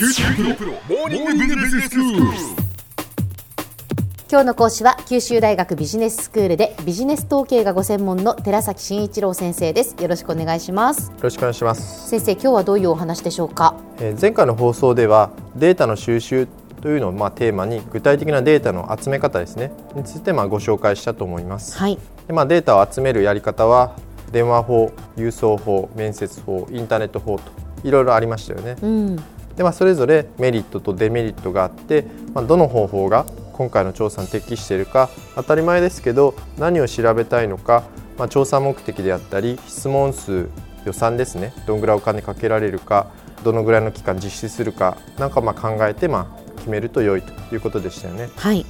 九州大学モーニングビジネススクール。今日の講師は九州大学ビジネススクールでビジネス統計がご専門の寺崎真一郎先生ですよろしくお願いしますよろしくお願いします。先生今日はどういうお話でしょうか？えー前回の放送ではデータの収集というのをまあテーマに具体的なデータの集め方ですねについてまあご紹介したと思います。はいでまあデータを集めるやり方は電話法、郵送法、面接法、インターネット法といろいろありましたよね。うんでまあそれぞれメリットとデメリットがあって、まあどの方法が今回の調査に適しているか当たり前ですけど何を調べたいのか、まあ調査目的であったり質問数予算ですねどんぐらいお金かけられるかどのぐらいの期間実施するかなんかまあ考えてまあ決めると良いということでしたよね。はい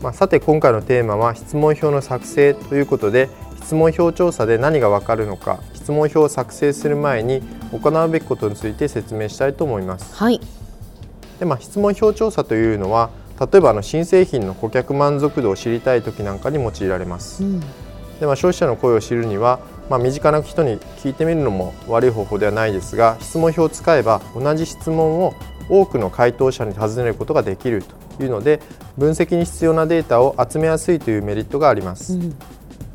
まあ、さて今回のテーマは質問票の作成ということで質問票調査で何がわかるのか質問票を作成する前に行うべきことについて説明したいと思います。はいでまあ、質問票調査というのは例えばあの新製品の顧客満足度を知りたい時なんかに用いられます。うんでまあ、消費者の声を知るには、まあ、身近な人に聞いてみるのも悪い方法ではないですが質問票を使えば同じ質問を多くの回答者に尋ねることができるというので分析に必要なデータを集めやすいというメリットがあります。うん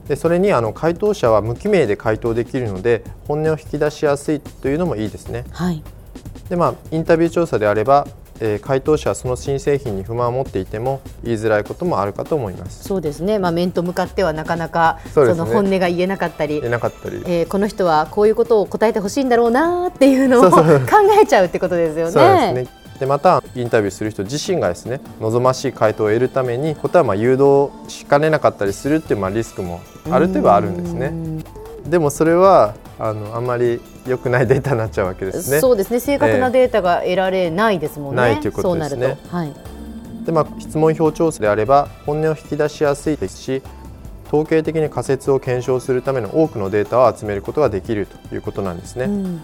でそれにあの回答者は無記名で回答できるので本音を引き出しやすいというのもいいですね。はいでまあ、インタビュー調査であれば、えー回答者はその新製品に不満を持っていても言いづらいこともあるかと思います。そうですねまあ面と向かってはなかなかその本音が言えなかったり言えなかったり、えーこの人はこういうことを答えてほしいんだろうなっていうのをそうそう 考えちゃうってことですよね。そうですね。でまたインタビューする人自身がですね望ましい回答を得るために答えはまあ誘導しかねなかったりするっていうまあリスクもある程度あるんですね。うんでもそれはあのあんまり良くないデータになっちゃうわけですね。そうですね正確なデータが得られないですもんね。ないということですねそうなると、はい、でまあ、質問票調査であれば本音を引き出しやすいですし統計的に仮説を検証するための多くのデータを集めることができるということなんですね。うん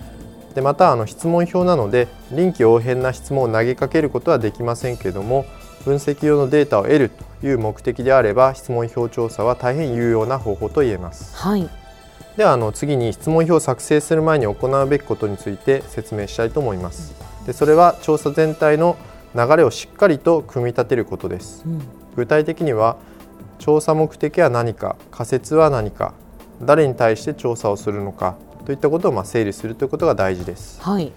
でまたあの質問票なので臨機応変な質問を投げかけることはできませんけれども分析用のデータを得るという目的であれば質問票調査は大変有用な方法と言えます。はいではあの次に質問票を作成する前に行うべきことについて説明したいと思います。でそれは調査全体の流れをしっかりと組み立てることです。うん具体的には調査目的は何か仮説は何か誰に対して調査をするのかといったことをまあ整理するということが大事です。はい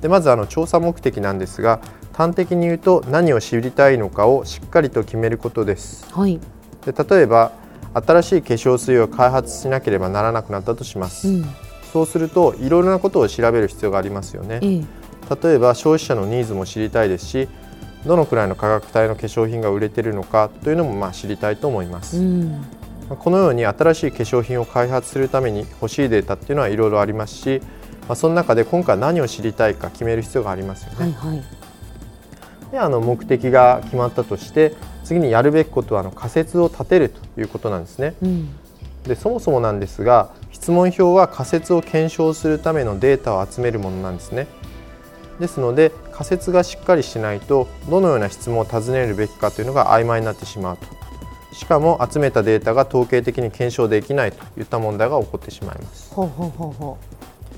でまずあの調査目的なんですが端的に言うと何を知りたいのかをしっかりと決めることです。はい、で例えば新しい化粧水を開発しなければならなくなったとします。うんそうするといろいろなことを調べる必要がありますよね。ええ例えば消費者のニーズも知りたいですしどのくらいの価格帯の化粧品が売れているのかというのもまあ知りたいと思います。うんこのように新しい化粧品を開発するために欲しいデータっていうのはいろいろありますし、まあ、その中で今回何を知りたいか決める必要がありますよね。はいはいであの目的が決まったとして次にやるべきことはあの仮説を立てるということなんですね。うんでそもそもなんですが質問票は仮説を検証するためのデータを集めるものなんですね。ですので仮説がしっかりしないとどのような質問を尋ねるべきかというのが曖昧になってしまうとしかも集めたデータが統計的に検証できないといった問題が起こってしまいます。ほうほうほうほ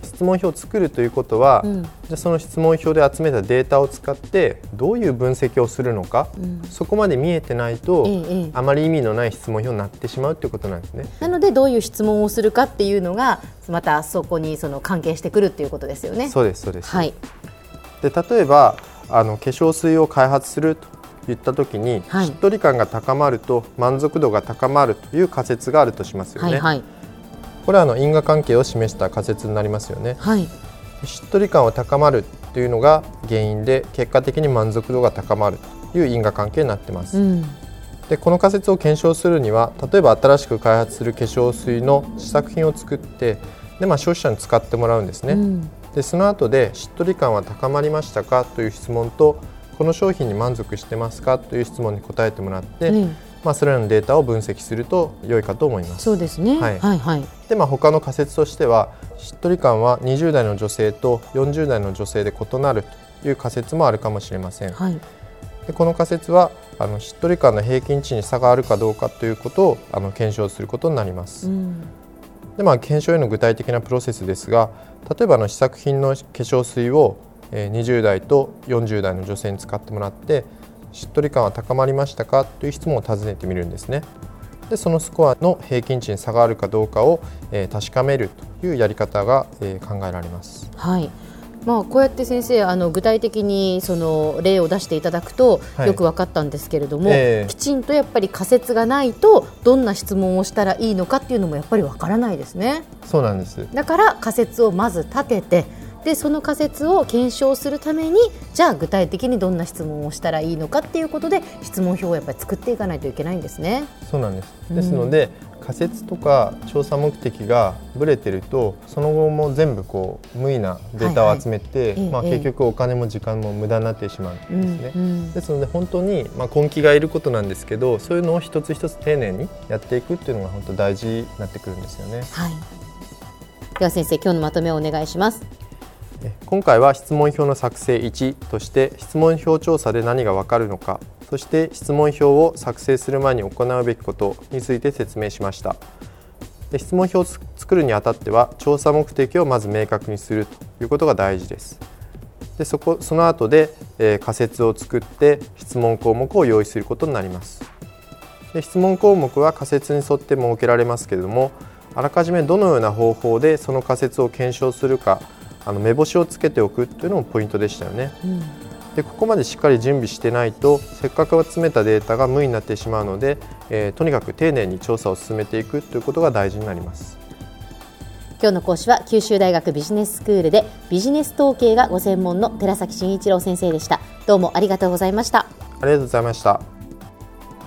質問票を作るということは、う、うん。じゃあその質問票で集めたデータを使ってどういう分析をするのか、うん。そこまで見えてないと、ええええ。あまり意味のない質問票になってしまうということなんですね。なのでどういう質問をするかっていうのがまたそこにその関係してくるっていうことですよね。そうですそうです、はい。で例えばあの化粧水を開発するといった時に、はいしっとり感が高まると満足度が高まるという仮説があるとしますよね。はいはいこれはあの因果関係を示した仮説になりますよね。はいしっとり感を高まるというのが原因で結果的に満足度が高まるという因果関係になってます。うんでこの仮説を検証するには例えば新しく開発する化粧水の試作品を作ってで、まあ、消費者に使ってもらうんですね。うんでその後でしっとり感は高まりましたかという質問とこの商品に満足してますかという質問に答えてもらって、ねまあ、それらのデータを分析すると良いかと思います。そうですね。はいはいはい。で、まあ、他の仮説としてはしっとり感は20代の女性と40代の女性で異なるという仮説もあるかもしれません。はい。でこの仮説はあのしっとり感の平均値に差があるかどうかということをあの検証することになります。うん。でまあ、検証への具体的なプロセスですが例えばあの試作品の化粧水を20代と40代の女性に使ってもらってしっとり感は高まりましたか？という質問を尋ねてみるんですね。でそのスコアの平均値に差があるかどうかを、え確かめるというやり方が、え考えられます。はいまあ、こうやって先生あの具体的にその例を出していただくとよく分かったんですけれども、はいえー、きちんとやっぱり仮説がないとどんな質問をしたらいいのかっていうのもやっぱり分からないですね。そうなんですだから仮説をまず立ててでその仮説を検証するためにじゃあ具体的にどんな質問をしたらいいのかっていうことで質問表をやっぱり作っていかないといけないんですね。そうなんですですので、うん、仮説とか調査目的がぶれてるとその後も全部こう無意なデータを集めて、はいはい、まあ、結局お金も時間も無駄になってしまうんですね。うんうん、ですので本当に、まあ、根気がいることなんですけどそういうのを一つ一つ丁寧にやっていくっていうのが本当大事になってくるんですよね。はい、では先生今日のまとめをお願いします。今回は質問票の作成1として質問票調査で何がわかるのかそして質問票を作成する前に行うべきことについて説明しました。で質問票を作るにあたっては調査目的をまず明確にするということが大事です。でそこその後で、えー、仮説を作って質問項目を用意することになります。で質問項目は仮説に沿って設けられますけれどもあらかじめどのような方法でその仮説を検証するかあの目星をつけておくというのもポイントでしたよね。うん、でここまでしっかり準備してないとせっかく集めたデータが無になってしまうので、えー、とにかく丁寧に調査を進めていくということが大事になります。今日の講師は九州大学ビジネススクールでビジネス統計がご専門の寺崎真一郎先生でした。どうもありがとうございました。ありがとうございました。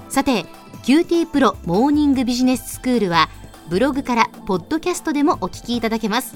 さて QT プロモーニングビジネススクールはブログからポッドキャストでもお聞きいただけます